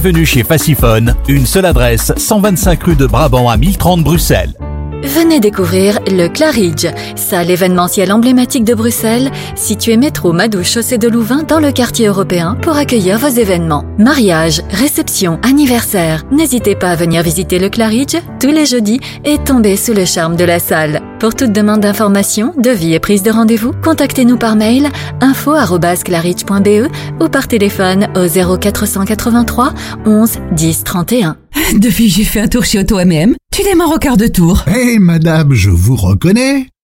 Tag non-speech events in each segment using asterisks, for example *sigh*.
Bienvenue chez Faciphone, une seule adresse, 125 rue de Brabant à 1030 Bruxelles. Venez découvrir le Claridge, salle événementielle emblématique de Bruxelles, située métro Madouche chaussée de Louvain dans le quartier européen pour accueillir vos événements. Mariage, réception, anniversaire. N'hésitez pas à venir visiter le Claridge tous les jeudis et tomber sous le charme de la salle. Pour toute demande d'information, devis et prise de rendez-vous, contactez-nous par mail info@claridge.be ou par téléphone au 0483 11 10 31. Depuis, j'ai fait un tour chez Auto MM. Tu démarres au quart de tour. Hé madame, je vous reconnais.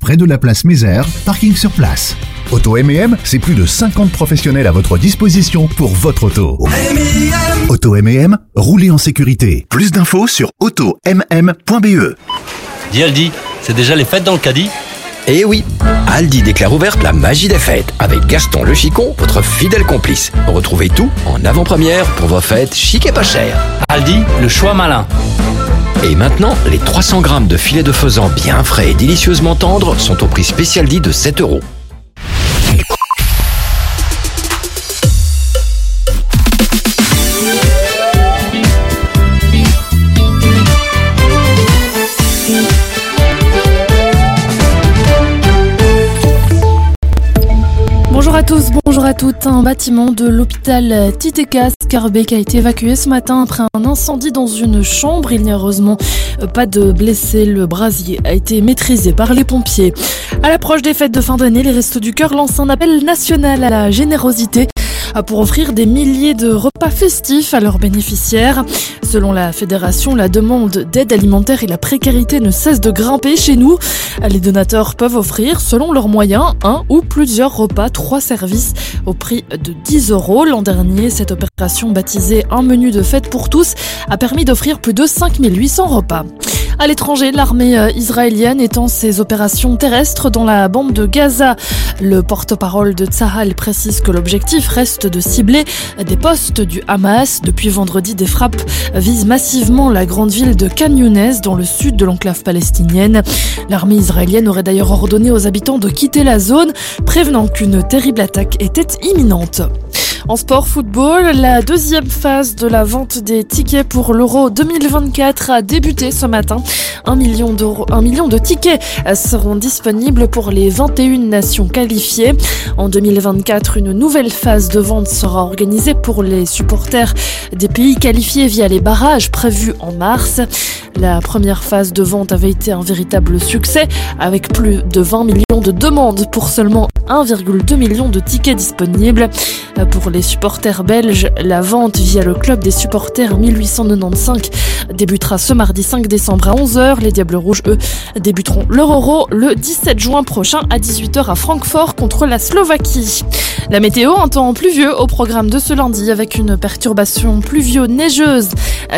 près de la place Mézère, parking sur place. Auto M&M, c'est plus de 50 professionnels à votre disposition pour votre auto. Auto M&M, roulez en sécurité. Plus d'infos sur automm.be. Dis Aldi, c'est déjà les fêtes dans le caddie? Eh oui, Aldi déclare ouverte la magie des fêtes avec Gaston le Chicon, votre fidèle complice. Retrouvez tout en avant-première pour vos fêtes chic et pas chères. Aldi, le choix malin. Et maintenant, les 300 grammes de filet de faisan bien frais et délicieusement tendres sont au prix spécial dit de 7 euros. Toutes. Un bâtiment de l'hôpital Titeka Scarbeck a été évacué ce matin après un incendie dans une chambre. Il n'y a heureusement pas de blessés. Le brasier a été maîtrisé par les pompiers. À l'approche des fêtes de fin d'année, les Restos du Cœur lancent un appel national à la générosité pour offrir des milliers de repas festifs à leurs bénéficiaires. Selon la fédération, la demande d'aide alimentaire et la précarité ne cessent de grimper chez nous. Les donateurs peuvent offrir, selon leurs moyens, un ou plusieurs repas, trois services au prix de 10 euros. L'an dernier, cette opération baptisée Un menu de fête pour tous a permis d'offrir plus de 5800 repas. À l'étranger, l'armée euh, israélienne étend ses opérations terrestres dans la bande de Gaza. Le porte-parole de Tsahal précise que l'objectif reste de cibler des postes du Hamas. Depuis vendredi, des frappes visent massivement la grande ville de Khan Younes dans le sud de l'enclave palestinienne. L'armée israélienne aurait d'ailleurs ordonné aux habitants de quitter la zone, prévenant qu'une terrible attaque était imminente. En sport football, la deuxième phase de la vente des tickets pour l'Euro 2024 a débuté ce matin. Un million, un million de tickets seront disponibles pour les 21 nations qualifiées. En 2024, une nouvelle phase de vente sera organisée pour les supporters des pays qualifiés via les barrages prévus en mars. La première phase de vente avait été un véritable succès avec plus de 20 millions de demandes pour seulement 1,2 million de tickets disponibles. Pour les supporters belges, la vente via le club des supporters 1895 débutera ce mardi 5 décembre à 11h. Les Diables Rouges, eux, débuteront leur Euro le 17 juin prochain à 18h à Francfort contre la Slovaquie. La météo, un temps pluvieux au programme de ce lundi avec une perturbation pluvio-neigeuse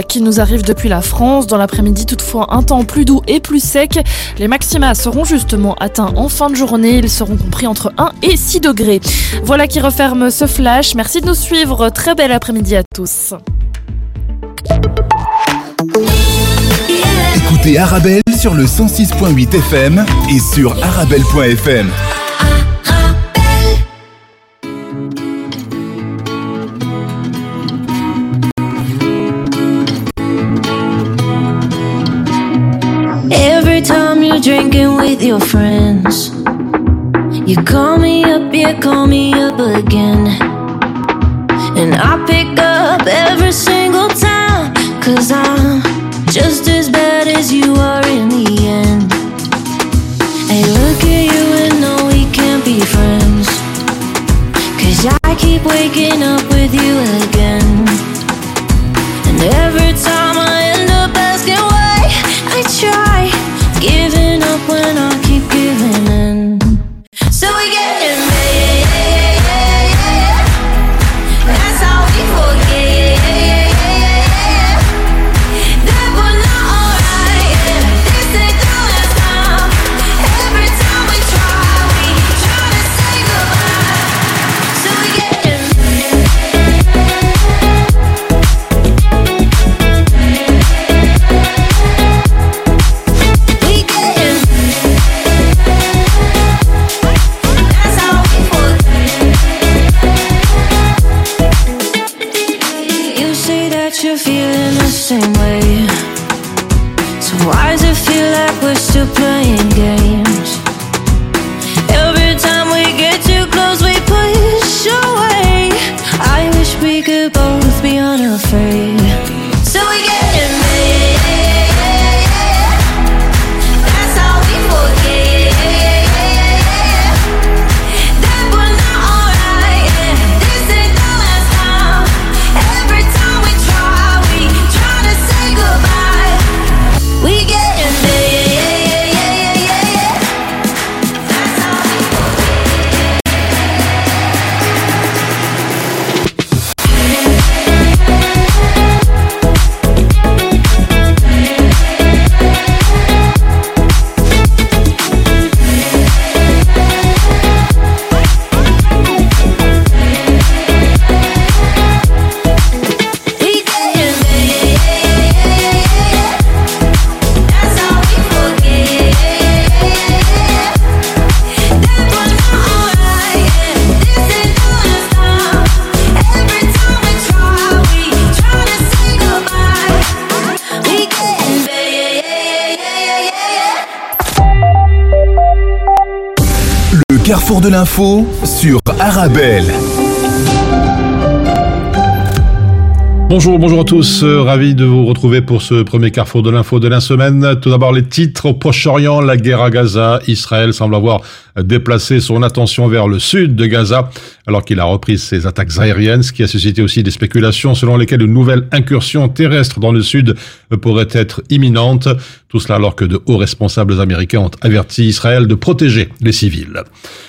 qui nous arrive depuis la France. Dans l'après-midi, toutefois, un temps plus doux et plus sec. Les maxima seront justement atteints en fin de journée. Ils seront compris entre 1 et 6 degrés. Voilà qui referme ce flash. Merci de nous suivre. Très bel après-midi à tous. Écoutez Arabelle sur le 106.8 FM et sur arabelle.fm. drinking with your friends, you call me up, you call me up again. And I pick up every single time, cause I'm just as bad as you are in the end. Hey, look at you and know we can't be friends. Cause I keep waking up with you again. in the same way. So why does it feel like we're still playing? De l'info sur Arabelle. Bonjour, bonjour à tous. Euh, ravi de vous retrouver pour ce premier carrefour de l'info de la semaine. Tout d'abord, les titres au Proche-Orient, la guerre à Gaza. Israël semble avoir déplacé son attention vers le sud de Gaza alors qu'il a repris ses attaques aériennes, ce qui a suscité aussi des spéculations selon lesquelles une nouvelle incursion terrestre dans le sud pourrait être imminente. Tout cela alors que de hauts responsables américains ont averti Israël de protéger les civils.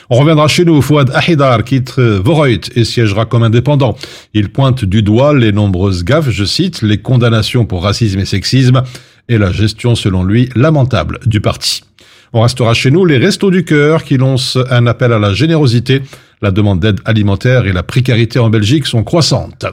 On reviendra chez nous. Fouad Ahidar quitte Voroit et siégera comme indépendant. Il pointe du doigt les nombreuses gaffes, je cite, les condamnations pour racisme et sexisme et la gestion selon lui lamentable du parti. On restera chez nous les Restos du Cœur qui lancent un appel à la générosité. La demande d'aide alimentaire et la précarité en Belgique sont croissantes.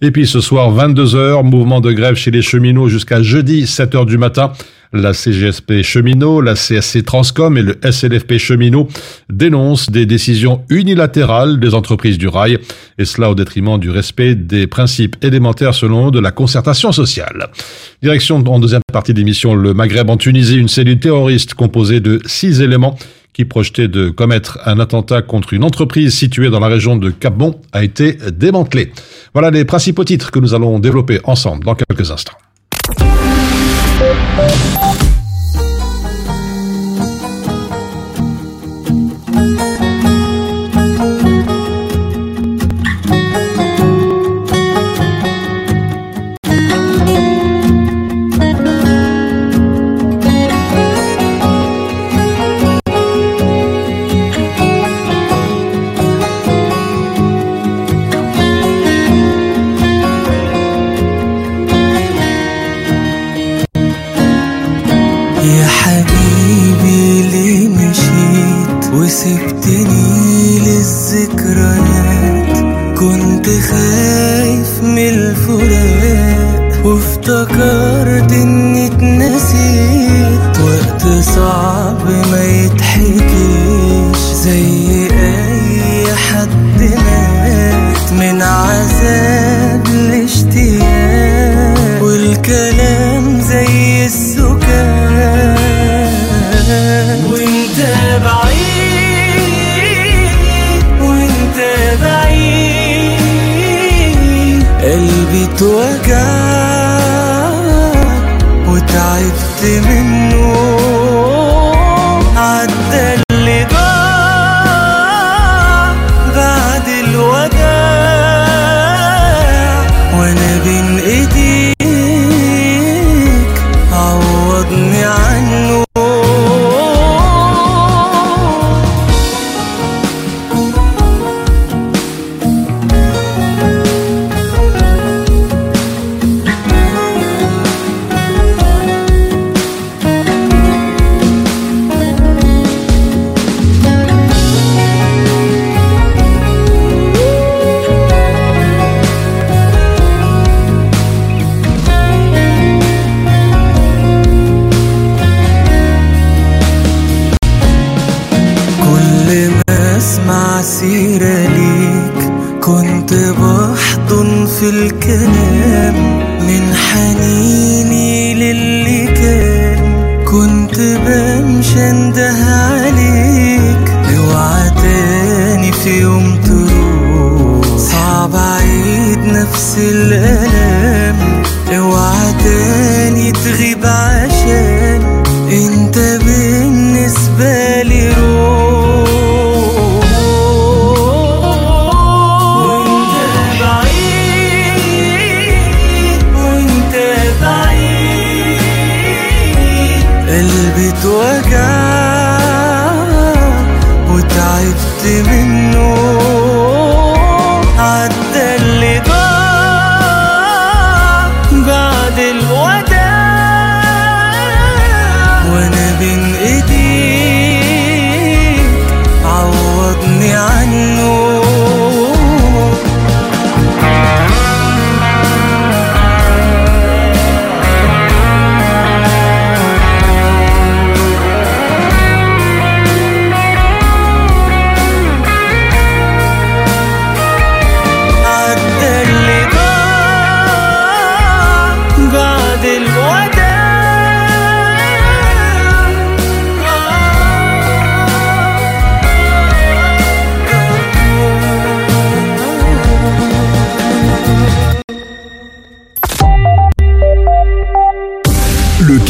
Et puis ce soir, 22h, mouvement de grève chez les cheminots jusqu'à jeudi, 7h du matin. La CGSP cheminot, la CSC Transcom et le SLFP cheminot dénoncent des décisions unilatérales des entreprises du rail, et cela au détriment du respect des principes élémentaires selon de la concertation sociale. Direction en deuxième partie d'émission le Maghreb en Tunisie, une cellule terroriste composée de six éléments qui projetait de commettre un attentat contre une entreprise située dans la région de Cap-Bon a été démantelée. Voilà les principaux titres que nous allons développer ensemble dans quelques instants. وتعبت منه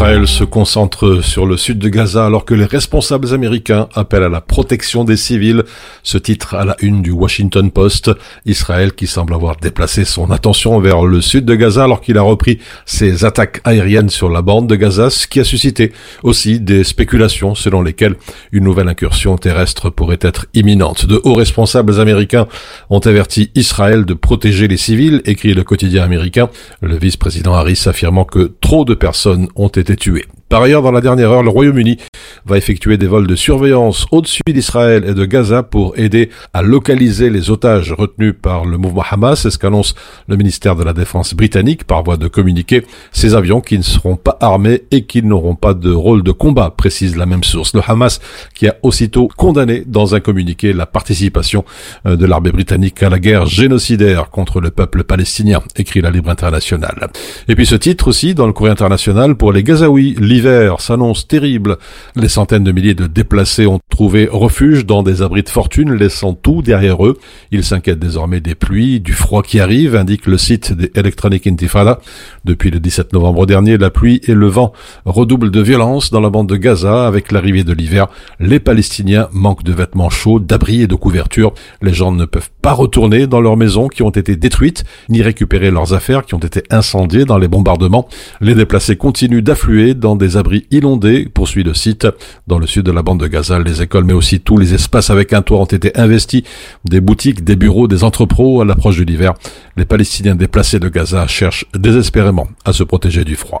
Israël se concentre sur le sud de Gaza alors que les responsables américains appellent à la protection des civils. Ce titre à la une du Washington Post. Israël qui semble avoir déplacé son attention vers le sud de Gaza alors qu'il a repris ses attaques aériennes sur la bande de Gaza, ce qui a suscité aussi des spéculations selon lesquelles une nouvelle incursion terrestre pourrait être imminente. De hauts responsables américains ont averti Israël de protéger les civils, écrit le quotidien américain. Le vice-président Harris affirmant que trop de personnes ont été tués. Par ailleurs, dans la dernière heure, le Royaume-Uni va effectuer des vols de surveillance au-dessus d'Israël et de Gaza pour aider à localiser les otages retenus par le mouvement Hamas. C'est ce qu'annonce le ministère de la Défense britannique par voie de communiqué. Ces avions qui ne seront pas armés et qui n'auront pas de rôle de combat, précise la même source. Le Hamas qui a aussitôt condamné dans un communiqué la participation euh, de l'armée britannique à la guerre génocidaire contre le peuple palestinien, écrit la Libre Internationale. Et puis ce titre aussi dans le courrier international pour les Gazaouis, l'hiver s'annonce terrible. Les centaines de milliers de déplacés ont trouvé refuge dans des abris de fortune, laissant tout derrière eux. Ils s'inquiètent désormais des pluies, du froid qui arrive, indique le site des Electronic Intifada. Depuis le 17 novembre dernier, la pluie et le vent redoublent de violence dans la bande de Gaza. Avec l'arrivée de l'hiver, les Palestiniens manquent de vêtements chauds, d'abris et de couvertures. Les gens ne peuvent pas retourner dans leurs maisons qui ont été détruites, ni récupérer leurs affaires qui ont été incendiées dans les bombardements. Les déplacés continuent d'affluer dans des abris inondés, poursuit le site. Dans le sud de la bande de Gaza, les écoles mais aussi tous les espaces avec un toit ont été investis, des boutiques, des bureaux, des entrepôts à l'approche de l'hiver. Les Palestiniens déplacés de Gaza cherchent désespérément à se protéger du froid.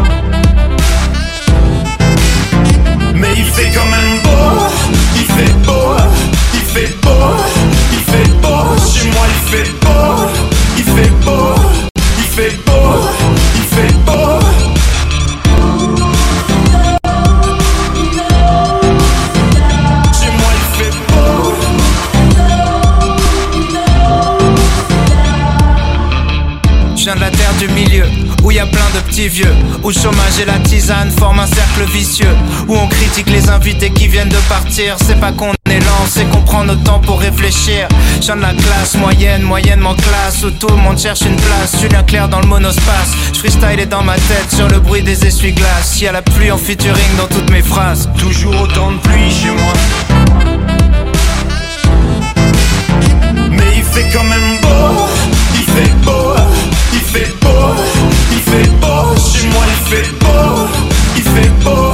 Fait quand même beau, il fait beau, il fait beau, il fait beau. Chez moi il fait beau, il fait beau, il fait beau, où y a plein de petits vieux, où le chômage et la tisane forment un cercle vicieux, où on critique les invités qui viennent de partir. C'est pas qu'on est lent, c'est qu'on prend notre temps pour réfléchir. Je de la classe moyenne, moyennement classe, où tout le monde cherche une place. Julien Clair dans le monospace, je freestyle est dans ma tête sur le bruit des essuie-glaces. Y a la pluie en featuring dans toutes mes phrases. Toujours autant de pluie chez moi. Mais il fait quand même beau, fait beau. Chez moi il fait beau, il fait beau,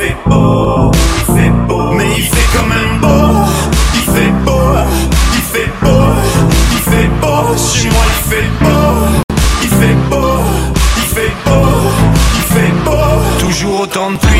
fait beau, il fait beau. Mais il fait quand même beau, il fait beau, il fait beau, il fait beau. Chez moi il fait beau, il fait beau, il fait beau, il fait beau. Toujours autant de pluie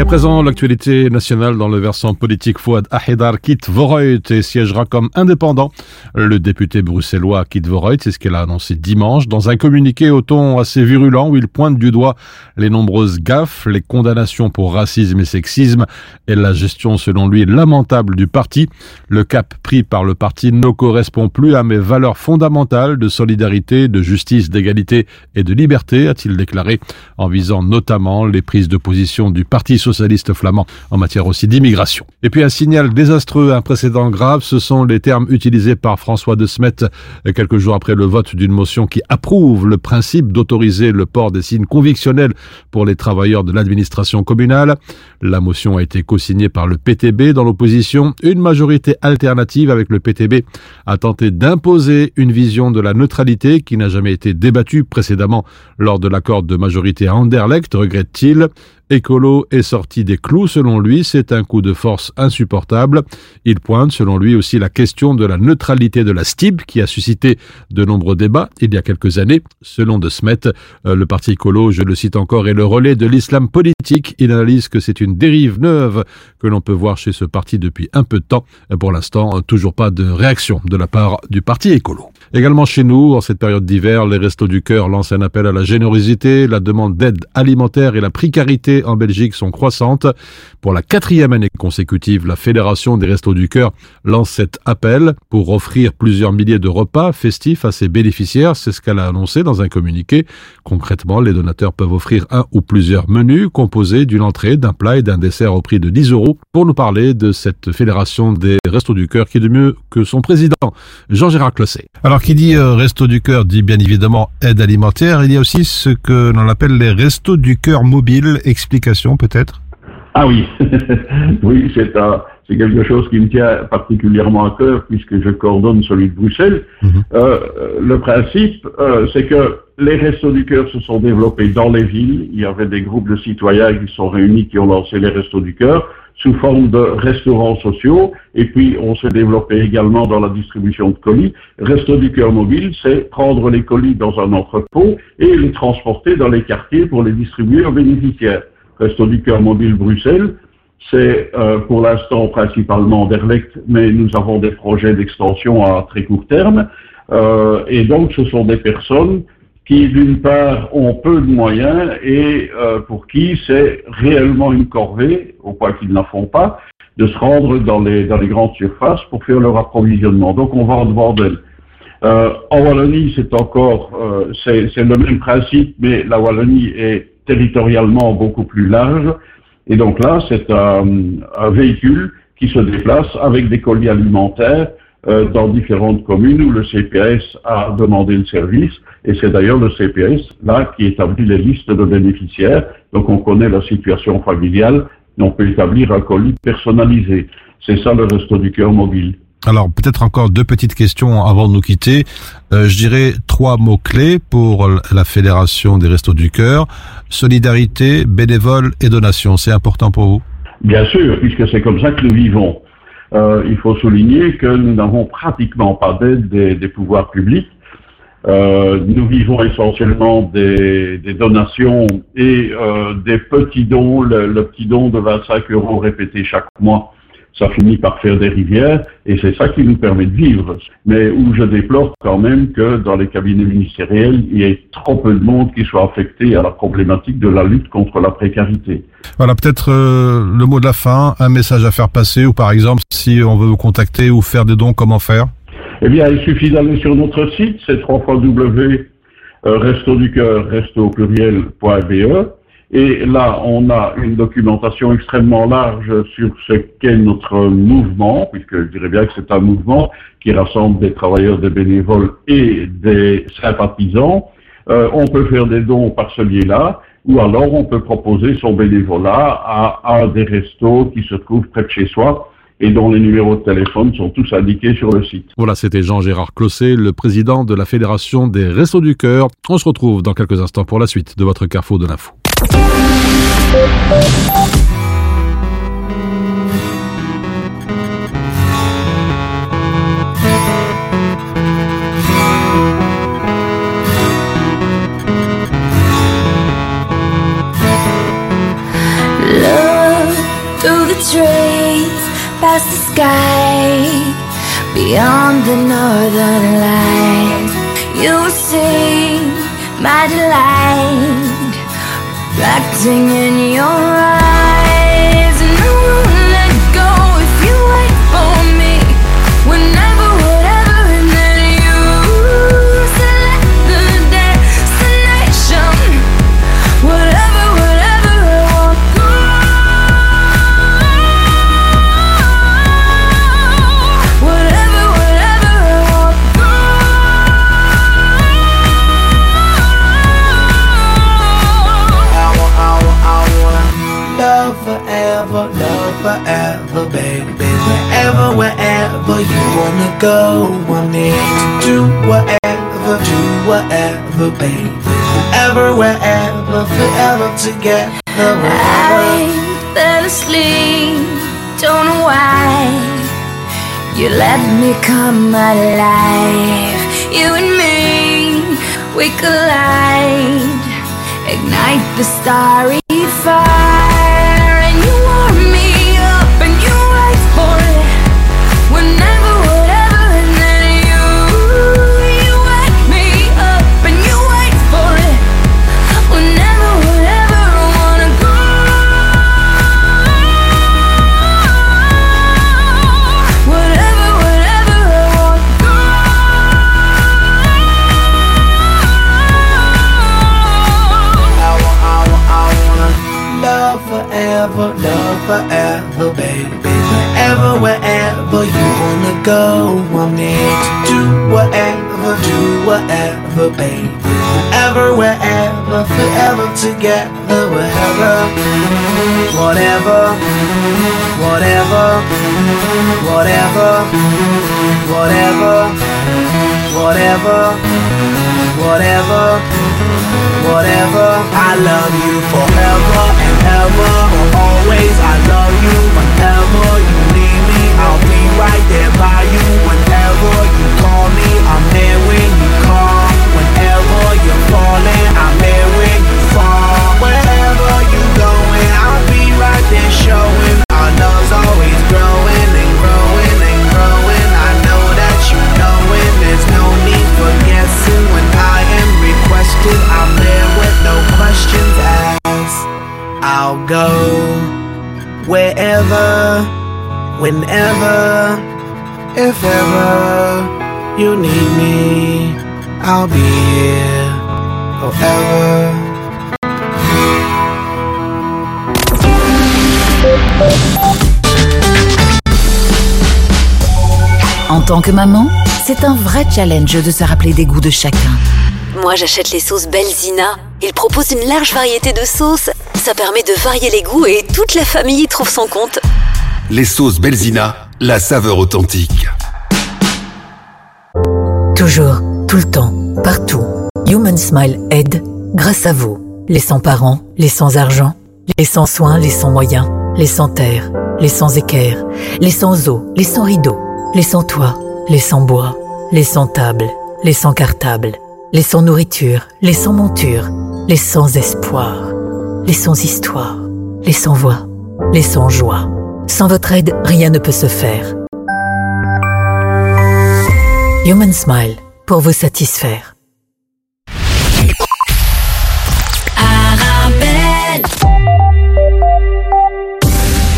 Et à présent, l'actualité nationale dans le versant politique, Fouad Ahedar quitte Voreut et siégera comme indépendant. Le député bruxellois quitte Voreut, c'est ce qu'elle a annoncé dimanche, dans un communiqué au ton assez virulent où il pointe du doigt les nombreuses gaffes, les condamnations pour racisme et sexisme et la gestion, selon lui, lamentable du parti. Le cap pris par le parti ne correspond plus à mes valeurs fondamentales de solidarité, de justice, d'égalité et de liberté, a-t-il déclaré, en visant notamment les prises de position du Parti socialiste flamand en matière aussi d'immigration. Et puis un signal désastreux, un précédent grave, ce sont les termes utilisés par François de Smet quelques jours après le vote d'une motion qui approuve le principe d'autoriser le port des signes convictionnels pour les travailleurs de l'administration communale. La motion a été co-signée par le PTB dans l'opposition. Une majorité alternative avec le PTB a tenté d'imposer une vision de la neutralité qui n'a jamais été débattue précédemment lors de l'accord de majorité à Anderlecht, regrette-t-il. Écolo est sorti des clous selon lui, c'est un coup de force insupportable. Il pointe selon lui aussi la question de la neutralité de la STIB qui a suscité de nombreux débats il y a quelques années. Selon De Smet, euh, le parti écolo, je le cite encore, est le relais de l'islam politique. Il analyse que c'est une dérive neuve que l'on peut voir chez ce parti depuis un peu de temps. Pour l'instant, toujours pas de réaction de la part du parti écolo. Également chez nous, en cette période d'hiver, les Restos du Cœur lancent un appel à la générosité, la demande d'aide alimentaire et la précarité en Belgique sont croissantes. Pour la quatrième année consécutive, la Fédération des Restos du Cœur lance cet appel pour offrir plusieurs milliers de repas festifs à ses bénéficiaires. C'est ce qu'elle a annoncé dans un communiqué. Concrètement, les donateurs peuvent offrir un ou plusieurs menus composés d'une entrée, d'un plat et d'un dessert au prix de 10 euros. Pour nous parler de cette Fédération des Restos du Cœur qui est de mieux que son président, Jean-Gérard Closset. Alors qui dit euh, Resto du Cœur dit bien évidemment aide alimentaire. Il y a aussi ce que l'on appelle les Restos du Cœur mobiles. Explication peut-être? Ah oui, *laughs* oui, c'est un, c'est quelque chose qui me tient particulièrement à cœur puisque je coordonne celui de Bruxelles. Euh, le principe, euh, c'est que les Restos du Cœur se sont développés dans les villes. Il y avait des groupes de citoyens qui sont réunis, qui ont lancé les Restos du Cœur sous forme de restaurants sociaux. Et puis, on s'est développé également dans la distribution de colis. Resto du Cœur mobile, c'est prendre les colis dans un entrepôt et les transporter dans les quartiers pour les distribuer aux bénéficiaires. Resto du Cœur mobile Bruxelles, c'est euh, pour l'instant principalement Derlecht, mais nous avons des projets d'extension à très court terme. Euh, et donc, ce sont des personnes qui, d'une part, ont peu de moyens et euh, pour qui c'est réellement une corvée, au point qu'ils n'en font pas, de se rendre dans les, dans les grandes surfaces pour faire leur approvisionnement. Donc, on va en devant d'elles. Euh, en Wallonie, c'est encore, euh, c'est c'est le même principe, mais la Wallonie est territorialement beaucoup plus large. Et donc là, c'est un, un véhicule qui se déplace avec des colis alimentaires euh, dans différentes communes où le CPS a demandé le service. Et c'est d'ailleurs le CPS, là, qui établit les listes de bénéficiaires. Donc on connaît la situation familiale et on peut établir un colis personnalisé. C'est ça le Resto du Cœur mobile. Alors peut-être encore deux petites questions avant de nous quitter. Euh, je dirais trois mots-clés pour la Fédération des Restos du Cœur. Solidarité, bénévole et donation. C'est important pour vous? Bien sûr, puisque c'est comme ça que nous vivons. Euh, il faut souligner que nous n'avons pratiquement pas d'aide des, pouvoirs publics. Euh, nous vivons essentiellement des, des donations et euh, des petits dons, le, le, petit don de 25 euros répété chaque mois. Ça finit par faire des rivières et c'est ça qui nous permet de vivre. Mais où je déplore quand même que dans les cabinets ministériels, il y ait trop peu de monde qui soit affecté à la problématique de la lutte contre la précarité. Voilà, peut-être euh, le mot de la fin, un message à faire passer ou par exemple si on veut vous contacter ou faire des dons, comment faire? Eh bien, il suffit d'aller sur notre site, c'est www.restoducoeur, resto au pluriel.be et là, on a une documentation extrêmement large sur ce qu'est notre mouvement, puisque je dirais bien que c'est un mouvement qui rassemble des travailleurs, des bénévoles et des sympathisants. Euh, on peut faire des dons par ce biais-là, ou alors on peut proposer son bénévolat à des restos qui se trouvent près de chez soi et dont les numéros de téléphone sont tous indiqués sur le site. Voilà, c'était Jean-Gérard Closset, le président de la Fédération des Restos du Cœur. On se retrouve dans quelques instants pour la suite de votre Carrefour de l'info. Love trees, past the sky, beyond the northern lights, you see my delight, reflecting in your eyes. Go, I need to do whatever, do whatever, baby. Wherever, wherever, forever together. I fell asleep, don't know why. You let me come alive. You and me, we collide, ignite the starry go, I'm here to do whatever, do whatever, baby. Wherever, wherever, forever together, wherever, whatever, whatever, whatever, whatever, whatever, whatever, whatever. I love you forever and ever, always. I love you whenever right there by you tant que maman, c'est un vrai challenge de se rappeler des goûts de chacun. Moi, j'achète les sauces Belzina. Ils proposent une large variété de sauces. Ça permet de varier les goûts et toute la famille y trouve son compte. Les sauces Belzina, la saveur authentique. Toujours, tout le temps, partout. Human Smile aide grâce à vous. Les sans-parents, les sans-argent, les sans-soins, les sans-moyens, les sans-terre, les sans-équerre, les sans-eau, les sans-rideaux, les sans-toit, les sans-bois, les sans-table, les sans-cartable, les sans-nourriture, les sans-monture, les sans-espoir, les sans-histoire, les sans-voix, les sans-joie. Sans votre aide, rien ne peut se faire. Human Smile, pour vous satisfaire.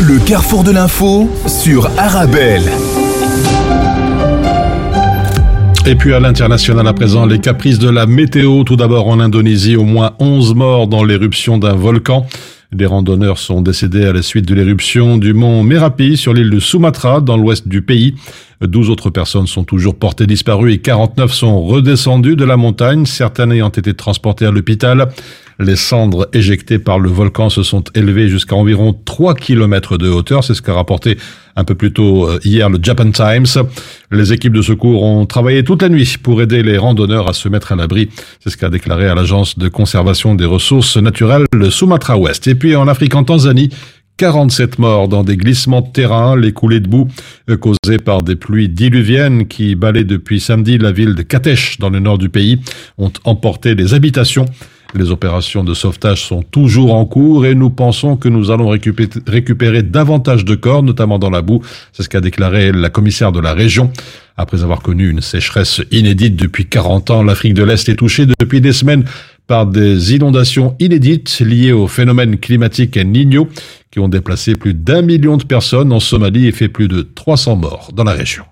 Le carrefour de l'info sur Arabelle. Et puis à l'international à présent, les caprices de la météo. Tout d'abord en Indonésie, au moins 11 morts dans l'éruption d'un volcan. Des randonneurs sont décédés à la suite de l'éruption du mont Merapi sur l'île de Sumatra, dans l'ouest du pays. 12 autres personnes sont toujours portées disparues et 49 sont redescendues de la montagne, certaines ayant été transportées à l'hôpital. Les cendres éjectées par le volcan se sont élevées jusqu'à environ 3 km de hauteur. C'est ce qu'a rapporté un peu plus tôt euh, hier le Japan Times. Les équipes de secours ont travaillé toute la nuit pour aider les randonneurs à se mettre à l'abri. C'est ce qu'a déclaré à l'agence de conservation des ressources naturelles le Sumatra Ouest. En Afrique, en Tanzanie, 47 morts dans des glissements de terrain, les coulées de boue euh, causées par des pluies diluviennes qui balaient depuis samedi la ville de Katesh dans le nord du pays ont emporté des habitations Les opérations de sauvetage sont toujours en cours et nous pensons que nous allons récupérer davantage de corps, notamment dans la boue. C'est ce qu'a déclaré la commissaire de la région. Après avoir connu une sécheresse inédite depuis 40 ans, l'Afrique de l'Est est touchée depuis des semaines par des inondations inédites liées au phénomène climatique El Niño qui ont déplacé plus d'un million de personnes en Somalie et fait plus de 300 morts dans la région.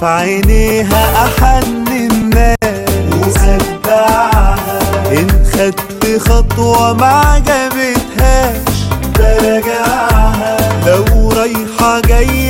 في عينيها أحن الناس. إن خدت خطوة ما عجبتهاش برجعها لو رايحة جاية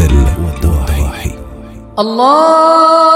والعسل والضواحي الله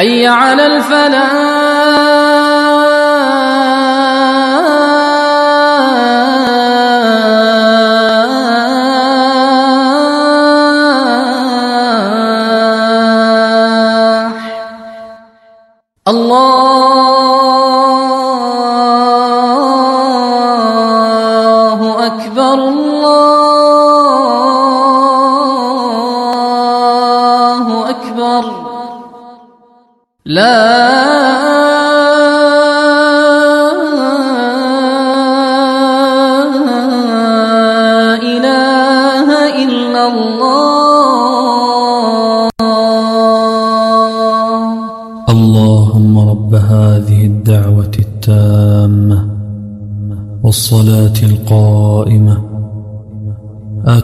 حي على الفلاح.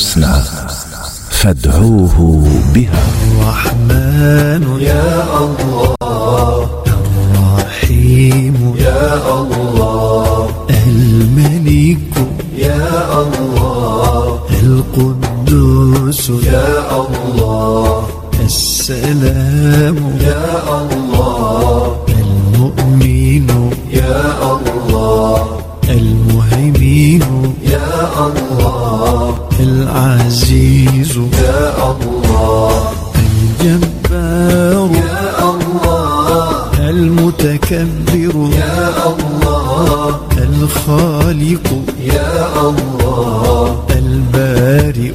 الحسنى فادعوه بها. الرحمن يا الله الرحيم يا الله الملك يا الله القدوس يا الله السلام يا الله المؤمن يا الله العزيز. يا الله. الجبار. يا الله. المتكبر. يا الله. الخالق. يا الله. البارئ.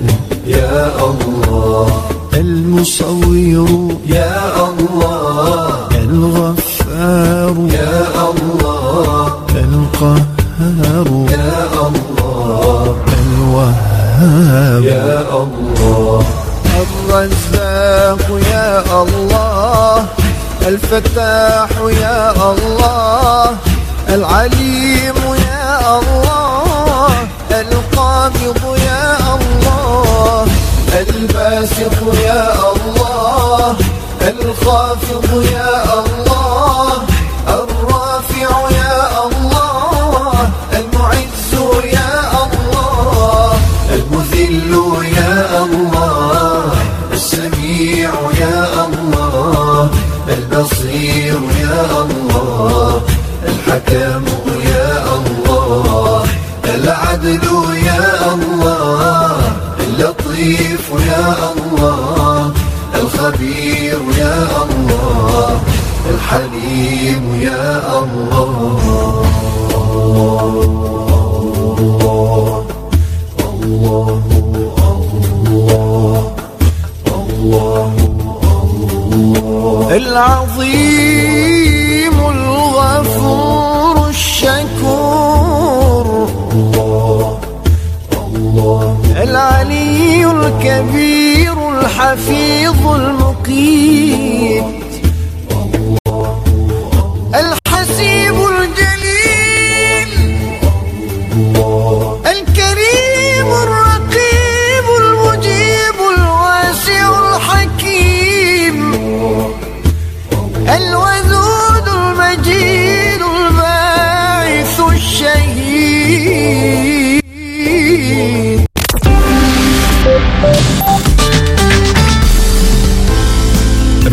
يا الله. المصور. يا الله. الغفار. يا الله. القهار. يا الله الفتاح يا الله العليم يا الله القابض يا الله الباسط يا الله. العدل يا الله اللطيف يا الله الخبير يا الله الحليم يا الله الله الله الله العظيم الكبير الحفيظ المقيت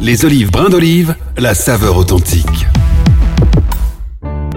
Les olives brins d'olive, la saveur authentique.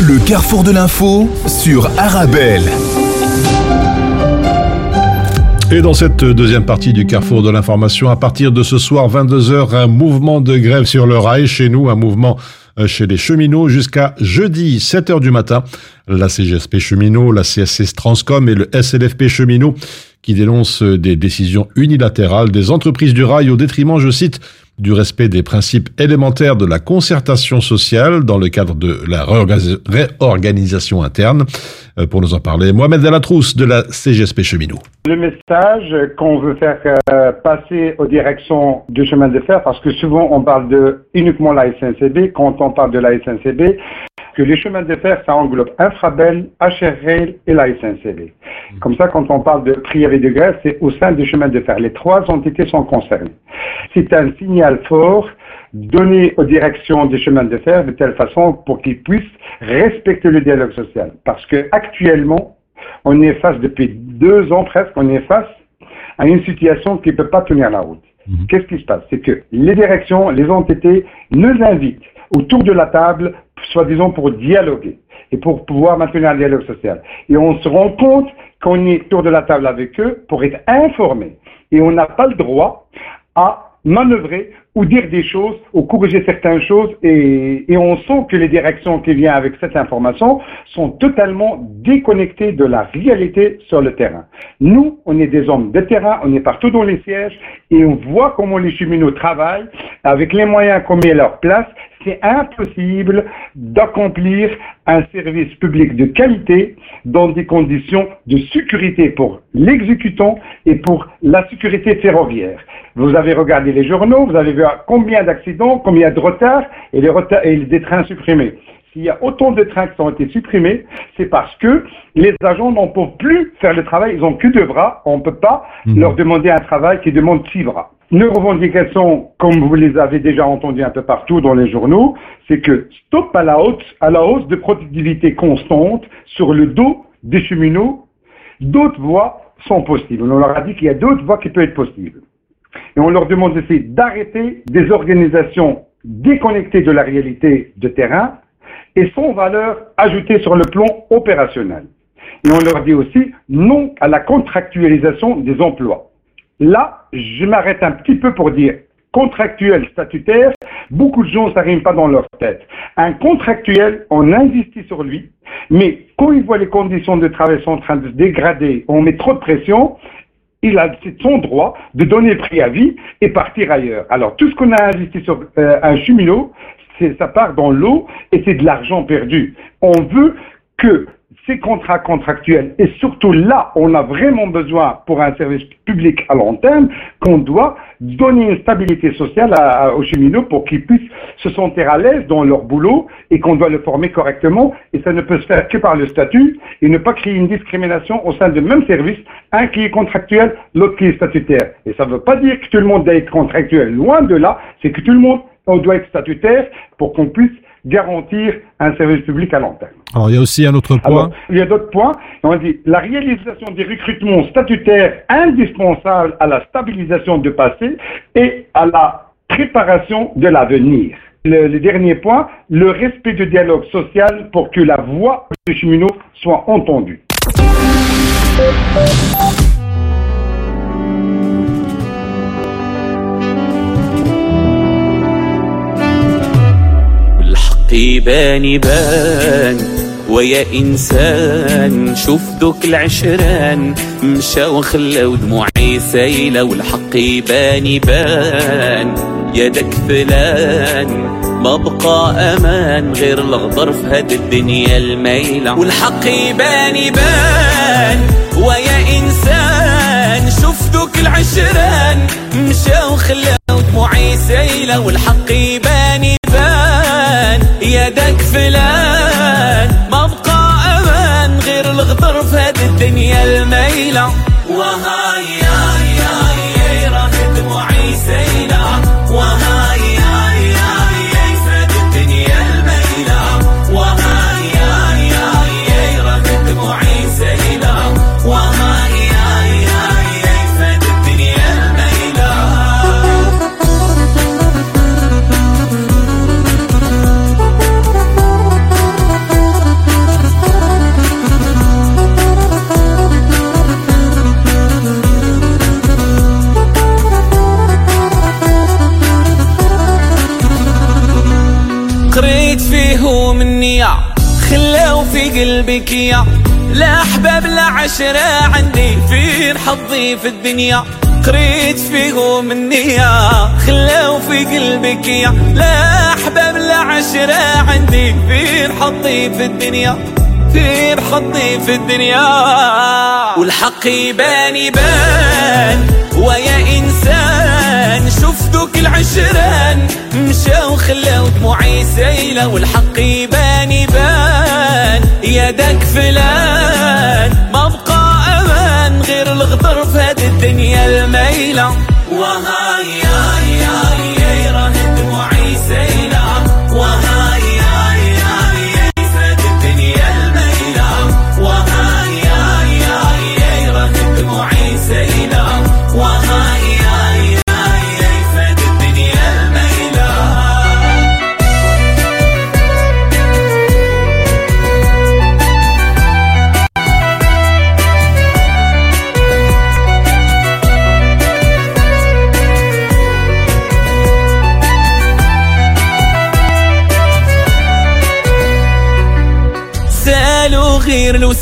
Le carrefour de l'info sur Arabelle. Et dans cette deuxième partie du carrefour de l'information, à partir de ce soir 22h, un mouvement de grève sur le rail chez nous, un mouvement euh, chez les cheminots jusqu'à jeudi 7h du matin. La CGSP cheminot, la CSC Transcom et le SLFP cheminot qui dénoncent des décisions unilatérales des entreprises du rail au détriment, je cite, du respect des principes élémentaires de la concertation sociale dans le cadre de la réorga- réorganisation interne. Euh, Pour nous en parler, Mohamed Delatrousse de la CGSP cheminot. Le message qu'on veut faire euh, passer aux directions du chemin de fer, parce que souvent on parle de uniquement la SNCB, quand on parle de la SNCB, que les chemins de fer, ça englobe Infrabel, HR Rail et la SNCB. Comme ça, quand on parle de prière de grève, c'est au sein des chemins de fer. Les trois entités sont concernées. C'est un signal fort donné aux directions des chemins de fer de telle façon pour qu'ils puissent respecter le dialogue social. Parce que actuellement, on est face, depuis deux ans presque, on est face à une situation qui ne peut pas tenir la route. Qu'est-ce qui se passe? C'est que les directions, les entités nous invitent autour de la table, soi-disant pour dialoguer et pour pouvoir maintenir un dialogue social. Et on se rend compte qu'on est autour de la table avec eux pour être informés. Et on n'a pas le droit à manœuvrer ou dire des choses ou corriger certaines choses et, et, on sent que les directions qui viennent avec cette information sont totalement déconnectées de la réalité sur le terrain. Nous, on est des hommes de terrain, on est partout dans les sièges et on voit comment les cheminots travaillent avec les moyens qu'on met à leur place. C'est impossible d'accomplir un service public de qualité dans des conditions de sécurité pour l'exécutant et pour la sécurité ferroviaire. Vous avez regardé les journaux, vous avez vu combien d'accidents, combien de retards et, les retards et des trains supprimés. S'il y a autant de trains qui ont été supprimés, c'est parce que les agents n'en peuvent plus faire le travail, ils ont que deux bras, on ne peut pas mmh. leur demander un travail qui demande six bras. Nos revendications, comme vous les avez déjà entendues un peu partout dans les journaux, c'est que stop à la hausse, de productivité constante sur le dos des cheminots. D'autres voies sont possibles. On leur a dit qu'il y a d'autres voies qui peuvent être possibles. Et on leur demande aussi d'arrêter des organisations déconnectées de la réalité de terrain et sans valeur ajoutée sur le plan opérationnel. Et on leur dit aussi non à la contractualisation des emplois. Là, je m'arrête un petit peu pour dire contractuel statutaire, beaucoup de gens, ça rime pas dans leur tête. Un contractuel, on investit sur lui, mais quand il voit les conditions de travail sont en train de se dégrader, on met trop de pression, il a son droit de donner préavis et partir ailleurs. Alors, tout ce qu'on a investi sur euh, un cheminot, ça part dans l'eau et c'est de l'argent perdu. On veut que ces contrats contractuels, et surtout là, on a vraiment besoin pour un service public à long terme, qu'on doit donner une stabilité sociale aux cheminots pour qu'ils puissent se sentir à l'aise dans leur boulot et qu'on doit le former correctement. Et ça ne peut se faire que par le statut et ne pas créer une discrimination au sein du même service, un qui est contractuel, l'autre qui est statutaire. Et ça ne veut pas dire que tout le monde doit être contractuel. Loin de là, c'est que tout le monde on doit être statutaire pour qu'on puisse garantir un service public à long terme. Alors, il y a aussi un autre point. Alors, il y a d'autres points. On dit la réalisation des recrutements statutaires indispensables à la stabilisation du passé et à la préparation de l'avenir. Le, le, dernier point, le respect du dialogue social pour que la voix des cheminots soit entendue. يبان يبان ويا إنسان شوف دوك العشران مشى وخلى ودموعي سايلة والحق يبان يبان. يدك فلان ما بقى أمان غير الغدر في هاد الدنيا الميلة والحق يبان يبان ويا إنسان شوف دوك العشران مشى وخلى ودموعي سايلة والحق يبان يبان يدك فلان ما بقى أمان غير الغدر في هذه الدنيا الميلة. وهاي قلبك يا لا أحباب لا عشرة عندي فين حظي في الدنيا. قريت فيهم النية خلاو في قلبك يا لا أحباب لا عشرة عندي فين حظي في الدنيا. فين حظي في الدنيا. والحق يبان يبان. ويا إنسان شوف العشران. مشى وخلى دموعي سيلة والحق يبان يبان. يدك فلان ما بقى أمان غير الغدر هذه الدنيا الميلة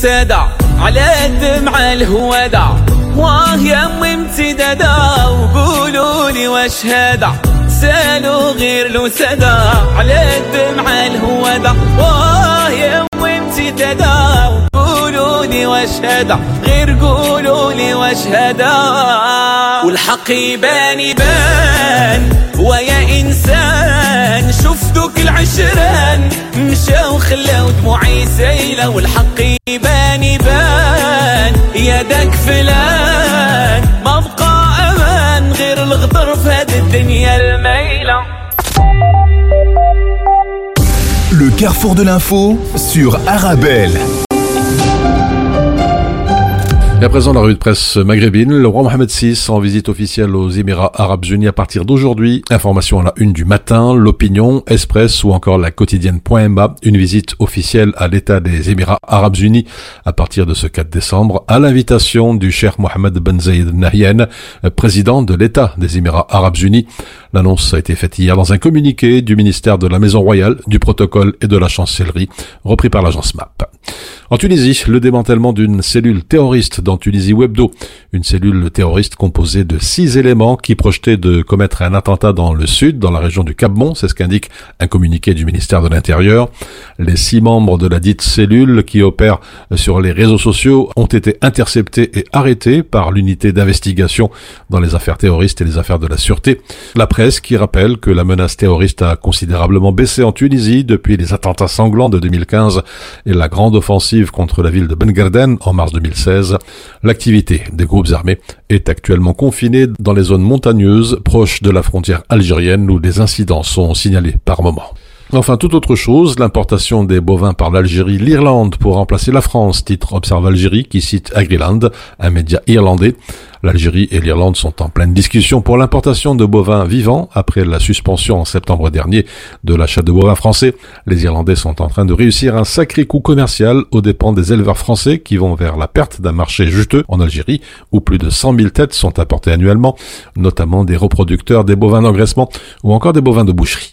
امتدى على الدمع الهودع واه يمي امتدادا وقولوا لي وش هذا؟ سألوا غير لو سدا على الدمع الهودع واه يا يمي امتدادا امتدادة وقولوا لي واش هذا غير قولوا لي واش هذا والحق يبان يبان. ويا إنسان شوف دوك العشران. مشى وخلاو دموعي سيلة والحق يبان يبان. يدك فلان ما بقى أمان. غير الغدر في هذه الدنيا الميلة. Le carrefour de l'info sur Arabelle. Et à présent, la revue de presse maghrébine. Le roi Mohamed VI en visite officielle aux Émirats Arabes Unis à partir d'aujourd'hui. Information à la une du matin, l'opinion, Express ou encore la quotidienne.ma. Une visite officielle à l'État des Émirats Arabes Unis à partir de ce 4 décembre à l'invitation du cher Mohamed Ben Zayed Nahyan, président de l'État des Émirats Arabes Unis. L'annonce a été faite hier dans un communiqué du ministère de la Maison Royale, du Protocole et de la Chancellerie, repris par l'agence MAP. En Tunisie, le démantèlement d'une cellule terroriste dans Tunisie Webdo, une cellule terroriste composée de six éléments qui projetaient de commettre un attentat dans le sud, dans la région du Cap-Bon, c'est ce qu'indique un communiqué du ministère de l'Intérieur. Les six membres de la dite cellule qui opèrent sur les réseaux sociaux ont été interceptés et arrêtés par l'unité d'investigation dans les affaires terroristes et les affaires de la sûreté. La qui rappelle que la menace terroriste a considérablement baissé en Tunisie depuis les attentats sanglants de 2015 et la grande offensive contre la ville de Ben Garden en mars 2016. L'activité des groupes armés est actuellement confinée dans les zones montagneuses proches de la frontière algérienne où des incidents sont signalés par moment. Enfin, toute autre chose, l'importation des bovins par l'Algérie, l'Irlande pour remplacer la France, titre Observe Algérie qui cite Agriland, un média irlandais. L'Algérie et l'Irlande sont en pleine discussion pour l'importation de bovins vivants après la suspension en septembre dernier de l'achat de bovins français. Les Irlandais sont en train de réussir un sacré coup commercial aux dépens des éleveurs français qui vont vers la perte d'un marché juteux en Algérie où plus de 100 000 têtes sont apportées annuellement, notamment des reproducteurs des bovins d'engraissement ou encore des bovins de boucherie.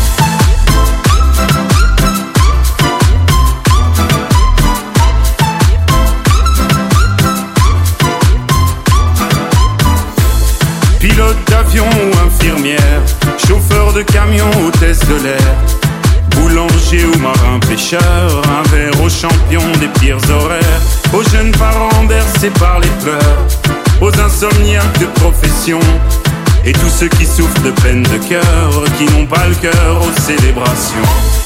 D'avion ou infirmière, chauffeur de camion, hôtesse de l'air, boulanger ou marin pêcheur, un verre aux champions des pires horaires, aux jeunes parents bercés par les pleurs, aux insomniaques de profession, et tous ceux qui souffrent de peine de cœur, qui n'ont pas le cœur aux célébrations.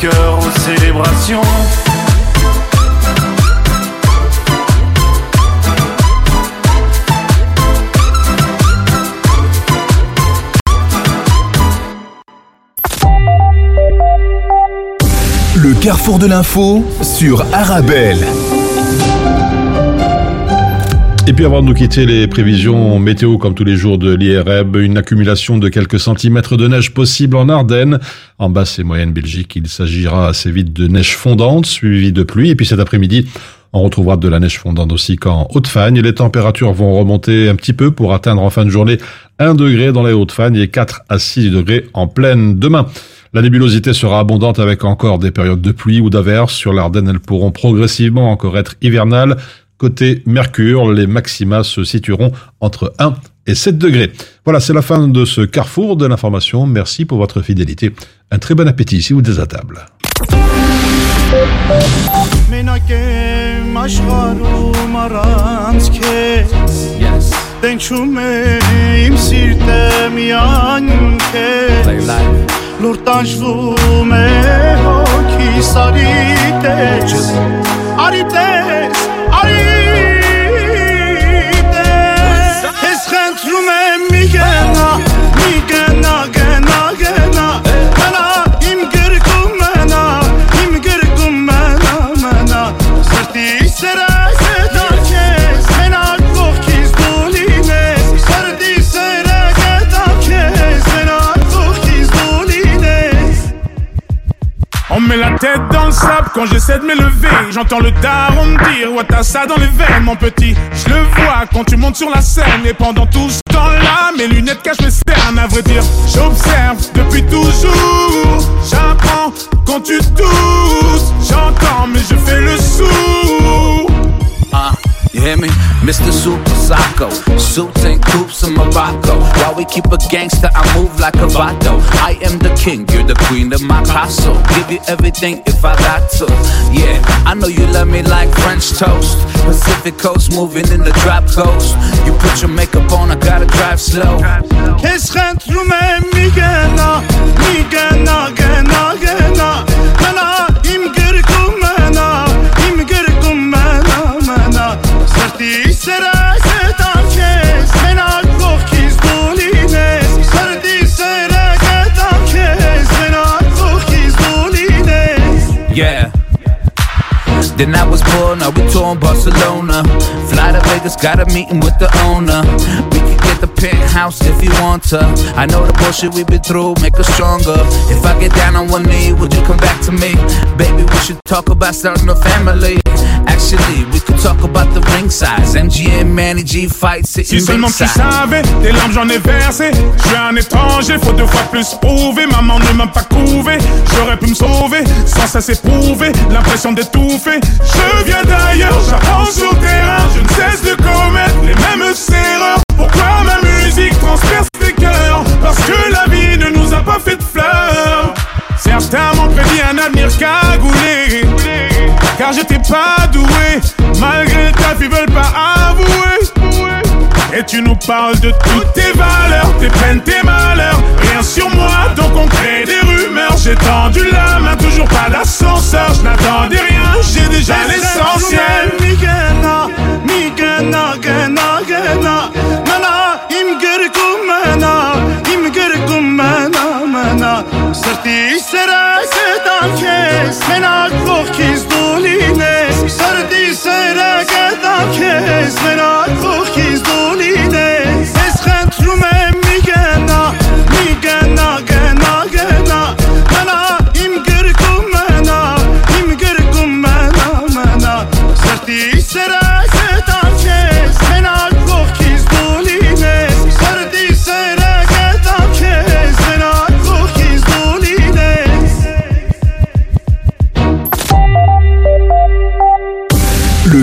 Cœur aux célébrations. Le carrefour de l'info sur Arabelle. Et puis avant de nous quitter, les prévisions météo comme tous les jours de l'IREB, une accumulation de quelques centimètres de neige possible en Ardennes. En basse et moyenne Belgique, il s'agira assez vite de neige fondante, suivie de pluie. Et puis cet après-midi, on retrouvera de la neige fondante aussi qu'en Haute-Fagne. Les températures vont remonter un petit peu pour atteindre en fin de journée 1 degré dans les Hautes-Fagnes et 4 à 6 degrés en pleine demain. La nébulosité sera abondante avec encore des périodes de pluie ou d'averses. Sur l'Ardenne, elles pourront progressivement encore être hivernales. Côté Mercure, les maxima se situeront entre 1 et 7 degrés. Voilà, c'est la fin de ce carrefour de l'information. Merci pour votre fidélité. Un très bon appétit si vous êtes à table. Yes. me. Quand j'essaie de m'élever. J'entends le daron me dire Ouais, t'as ça dans les veines, mon petit. Je le vois quand tu montes sur la scène. Et pendant tout ce temps-là, mes lunettes cachent mes cernes. À vrai dire, j'observe depuis toujours. J'apprends quand tu tousses. Mr. Super Sacco. Suits and coops in Morocco. While we keep a gangster, I move like a vato. I am the king, you're the queen of my castle. Give you everything if I got to. Yeah, I know you love me like French toast. Pacific coast moving in the drop coast. You put your makeup on, I gotta drive slow. عشقت رو من میگه نه میگه gena. گه نه Then I was born, now we tour in Barcelona. Fly to Vegas, got a meeting with the owner. We can get the penthouse if you want to. I know the bullshit we've been through, make us stronger. If I get down on one knee, would you come back to me? Baby, we should talk about starting a family. Actually, we could talk about the ring size. MGM, Manny G fight sitting Si seulement tu savais, tes larmes j'en ai versé. Je suis un étranger, faut deux fois plus prouver. Maman ne m'a pas couvé, sans cesse éprouver l'impression d'étouffer. Je viens d'ailleurs, j'apprends sur terrain. Je ne cesse de commettre les mêmes erreurs. Pourquoi ma musique transperce tes cœurs? Parce que la vie ne nous a pas fait de fleurs. Certains m'ont prédit un avenir cagoulé. Car j'étais pas doué, malgré ta ils veulent pas. Tu nous parles de toutes tes valeurs, tes peines, tes malheurs. Rien sur moi, donc on crée des rumeurs. J'ai tendu la main, toujours pas l'ascenseur. Je n'attendais rien, j'ai déjà l'essentiel. Sırtı sera sedan kes Sen akvok kez doline Sırtı sera sedan kes Sen akvok